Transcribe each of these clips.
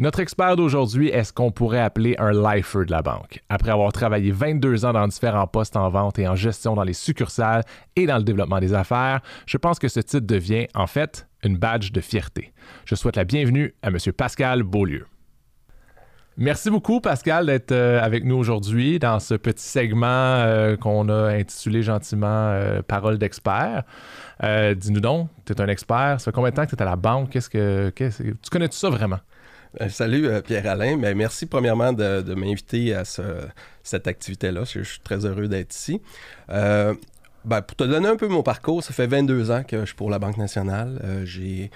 Notre expert d'aujourd'hui est ce qu'on pourrait appeler un lifer de la banque? Après avoir travaillé 22 ans dans différents postes en vente et en gestion dans les succursales et dans le développement des affaires, je pense que ce titre devient en fait une badge de fierté. Je souhaite la bienvenue à M. Pascal Beaulieu. Merci beaucoup, Pascal, d'être euh, avec nous aujourd'hui dans ce petit segment euh, qu'on a intitulé gentiment euh, Parole d'expert. Dis-nous donc, tu es un expert. Ça fait combien de temps que tu es à la banque? Qu'est-ce que, tu connais tout ça vraiment? Salut Pierre-Alain. Ben, merci premièrement de, m'inviter à cette activité-là. Je, suis très heureux d'être ici. Ben, pour te donner un peu mon parcours, ça fait 22 ans que je suis pour la Banque nationale. j'ai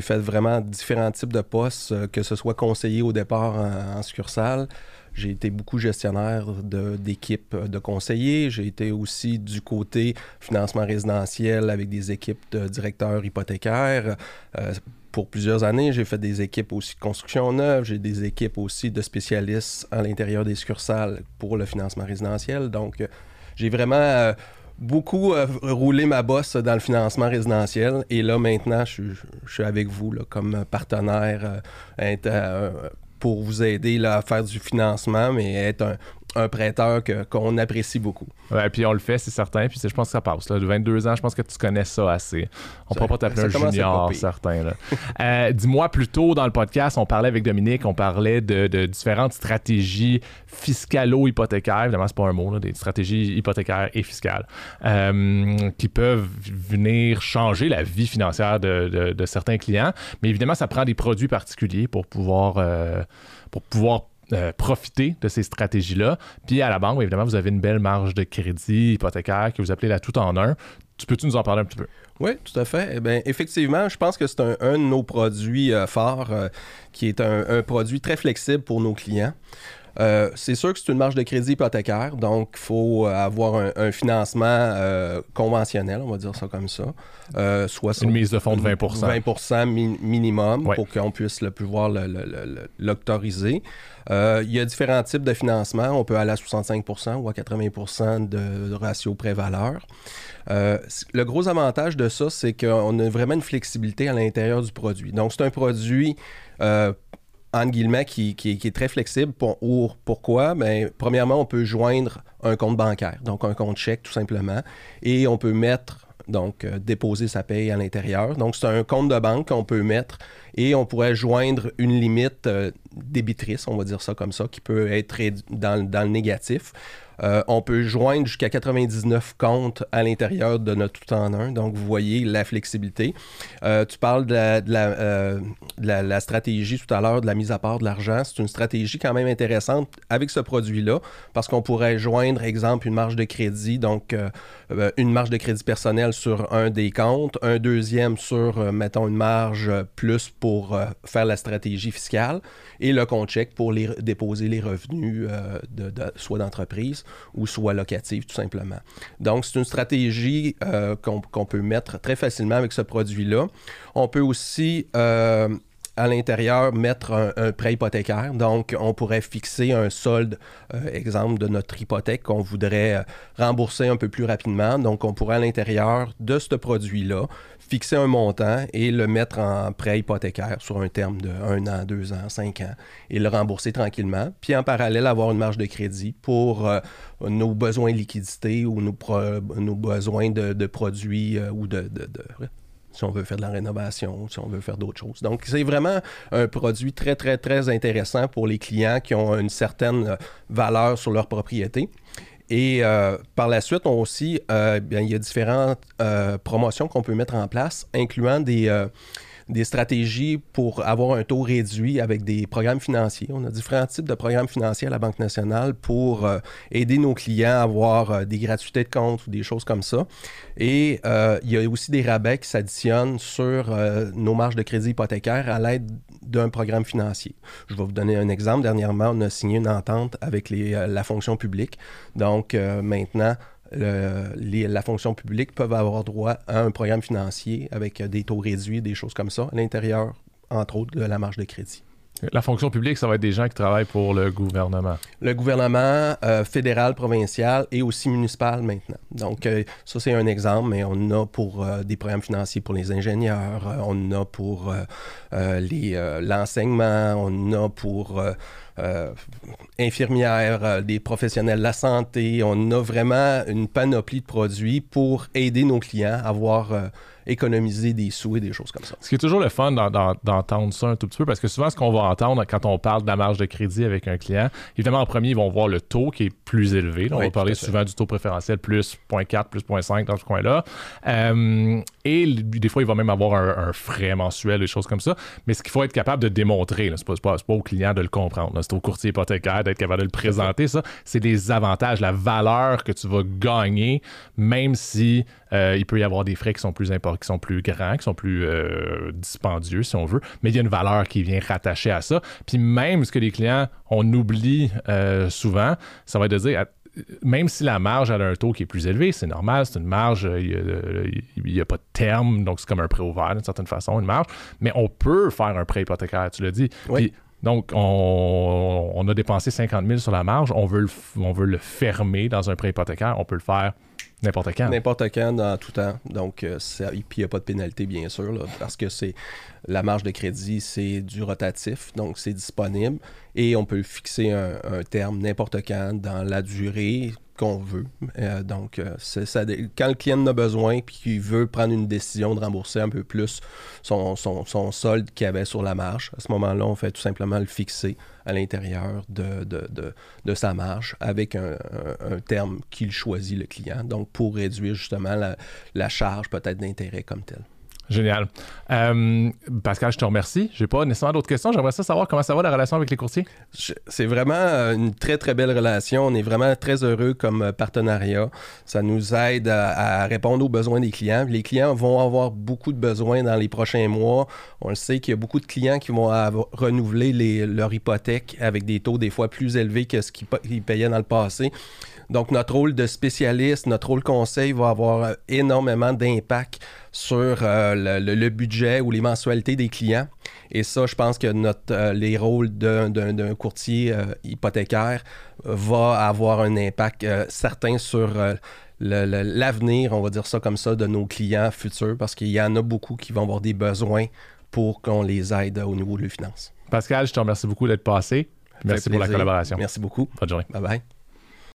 fait vraiment différents types de postes, euh, que ce soit conseiller au départ en, succursale. J'ai été beaucoup gestionnaire d'équipes de, de, conseillers. J'ai été aussi du côté financement résidentiel avec des équipes de directeurs hypothécaires. Euh, pour plusieurs années, j'ai fait des équipes aussi de construction neuve. J'ai des équipes aussi de spécialistes à l'intérieur des succursales pour le financement résidentiel. Donc, euh, j'ai vraiment beaucoup euh, roulé ma bosse dans le financement résidentiel. Et là, maintenant, je, suis avec vous comme partenaire euh, euh, pour vous aider à faire du financement, mais être un, un prêteur qu'on apprécie beaucoup. Ouais, puis on le fait, c'est certain. Puis je pense que ça passe. Là. De 22 ans, je pense que tu connais ça assez. On ne peut pas t'appeler un junior, certain. euh, Dis-moi, plus tôt dans le podcast, on parlait avec Dominique, on parlait de, de différentes stratégies fiscalo-hypothécaires. Évidemment, c'est pas un mot, là, des stratégies hypothécaires et fiscales euh, qui peuvent venir changer la vie financière de, de, certains clients. Mais évidemment, ça prend des produits particuliers pour pouvoir, euh, pour pouvoir euh, profiter de ces stratégies-là. Puis à la banque, évidemment, vous avez une belle marge de crédit hypothécaire que vous appelez la tout en un. Tu peux-tu nous en parler un petit peu? Oui, tout à fait. Eh effectivement, je pense que c'est un, de nos produits euh, forts euh, qui est un, produit très flexible pour nos clients. Euh, c'est sûr que c'est une marge de crédit hypothécaire, donc il faut avoir un, financement euh, conventionnel, on va dire ça comme ça. Euh, soit une mise de fonds de 20 20 minimum pour qu'on puisse le pouvoir l'autoriser. il y a différents types de financement. On peut aller à 65% ou à 80% de, ratio pré-valeur. le gros avantage de ça, c'est qu'on a vraiment une flexibilité à l'intérieur du produit. Donc, c'est un produit entre guillemets, qui, est très flexible. Pour, pourquoi? Bien, premièrement, on peut joindre un compte bancaire, donc un compte chèque tout simplement, et on peut mettre, donc euh, déposer sa paye à l'intérieur. Donc, c'est un compte de banque qu'on peut mettre et on pourrait joindre une limite euh, débitrice, on va dire ça comme ça, qui peut être dans le négatif. Euh, on peut joindre jusqu'à 99 comptes à l'intérieur de notre tout en un. Donc, vous voyez la flexibilité. Euh, tu parles de euh, la, stratégie tout à l'heure de la mise à part de l'argent. C'est une stratégie quand même intéressante avec ce produit-là parce qu'on pourrait joindre, exemple, une marge de crédit, donc une marge de crédit personnel sur un des comptes, un deuxième sur, mettons, une marge plus pour faire la stratégie fiscale et le compte chèque pour les, déposer les revenus de, soit d'entreprise ou soit locative tout simplement. Donc, c'est une stratégie euh, qu'on peut mettre très facilement avec ce produit-là. On peut aussi euh, à l'intérieur mettre un, prêt hypothécaire. Donc, on pourrait fixer un solde, euh, exemple, de notre hypothèque qu'on voudrait rembourser un peu plus rapidement. Donc, on pourrait à l'intérieur de ce produit-là fixer un montant et le mettre en prêt hypothécaire sur un terme de 1 an, 2 ans, 5 ans et le rembourser tranquillement. Puis en parallèle, avoir une marge de crédit pour euh, nos besoins de liquidité ou nos, besoins de, produits euh, ou de, si on veut faire de la rénovation, si on veut faire d'autres choses. Donc, c'est vraiment un produit très, très, très intéressant pour les clients qui ont une certaine valeur sur leur propriété. Et euh, par la suite, on aussi, euh, il y a différentes euh, promotions qu'on peut mettre en place, incluant des, des stratégies pour avoir un taux réduit avec des programmes financiers. On a différents types de programmes financiers à la Banque nationale pour euh, aider nos clients à avoir euh, des gratuités de compte ou des choses comme ça. Et euh, il y a aussi des rabais qui s'additionnent sur nos marges de crédit hypothécaire à l'aide d'un programme financier. Je vais vous donner un exemple. Dernièrement, on a signé une entente avec la fonction publique. Donc maintenant, la fonction publique peuvent avoir droit à un programme financier avec des taux réduits, des choses comme ça, à l'intérieur, entre autres, de la marge de crédit. La fonction publique, ça va être des gens qui travaillent pour le gouvernement. Le gouvernement euh, fédéral, provincial et aussi municipal maintenant. Donc, euh, ça, c'est un exemple, mais on a pour euh, des programmes financiers pour les ingénieurs, on a pour l'enseignement, on a pour infirmières, des professionnels de la santé. On a vraiment une panoplie de produits pour aider nos clients à avoir économiser des sous et des choses comme ça. Ce qui est toujours le fun d'entendre ça un tout petit peu, parce que souvent, ce qu'on va entendre quand on parle de la marge de crédit avec un client, évidemment, en premier, ils vont voir le taux qui est plus élevé. on va parler souvent du taux préférentiel plus 0.4, plus 0.5 dans ce coin-là. Euh, et des fois, il va même avoir un, frais mensuel, des choses comme ça. Mais ce qu'il faut être capable de démontrer, ce n'est pas, au client de le comprendre. C'est au courtier hypothécaire d'être capable de le présenter, ça. C'est des avantages, la valeur que tu vas gagner, même si euh, il peut y avoir des frais qui sont plus importants, qui sont plus grands, qui sont plus euh, dispendieux, si on veut, mais il y a une valeur qui vient rattacher à ça. Puis même ce que les clients, on oublie euh, souvent, ça va être de dire, même si la marge a un taux qui est plus élevé, c'est normal, c'est une marge, il n'y a, pas de terme, donc c'est comme un prêt ouvert d'une certaine façon, une marge, mais on peut faire un prêt hypothécaire, tu l'as dit. donc, on, a dépensé 50 000 sur la marge, on veut, on veut le fermer dans un prêt hypothécaire, on peut le faire N'importe quand. N'importe quand, dans tout temps. Donc, euh, puis il n'y a pas de pénalité, bien sûr, parce que c'est la marge de crédit, c'est du rotatif, donc c'est disponible. Et on peut fixer un, terme n'importe quand dans la durée qu'on veut. Euh, donc, euh, quand le client en a besoin puis qu'il veut prendre une décision de rembourser un peu plus son, solde qu'il avait sur la marge, à ce moment-là, on fait tout simplement le fixer à l'intérieur de, sa marge avec un, terme qu'il choisit, le client, donc pour réduire justement la charge peut-être d'intérêt comme tel. Génial. Euh, Pascal, je te remercie. Je n'ai pas nécessairement d'autres questions. J'aimerais savoir comment ça va la relation avec les courtiers. C'est vraiment euh, une très, très belle relation. On est vraiment très heureux comme euh, partenariat. Ça nous aide à, répondre aux besoins des clients. Les clients vont avoir beaucoup de besoins dans les prochains mois. On le sait qu'il y a beaucoup de clients qui vont renouveler leur hypothèque avec des taux des fois plus élevés que ce qu'ils payaient dans le passé. Donc, notre rôle de spécialiste, notre rôle conseil va avoir énormément d'impact sur euh, le, budget ou les mensualités des clients. Et ça, je pense que notre, euh, les rôles d'un courtier euh, hypothécaire va avoir un impact certain sur l'avenir, on va dire ça comme ça, de nos clients futurs, parce qu'il y en a beaucoup qui vont avoir des besoins pour qu'on les aide au niveau de leurs finances. Pascal, je te remercie beaucoup d'être passé. Merci pour la collaboration. Merci beaucoup. Bonne journée. Bye bye.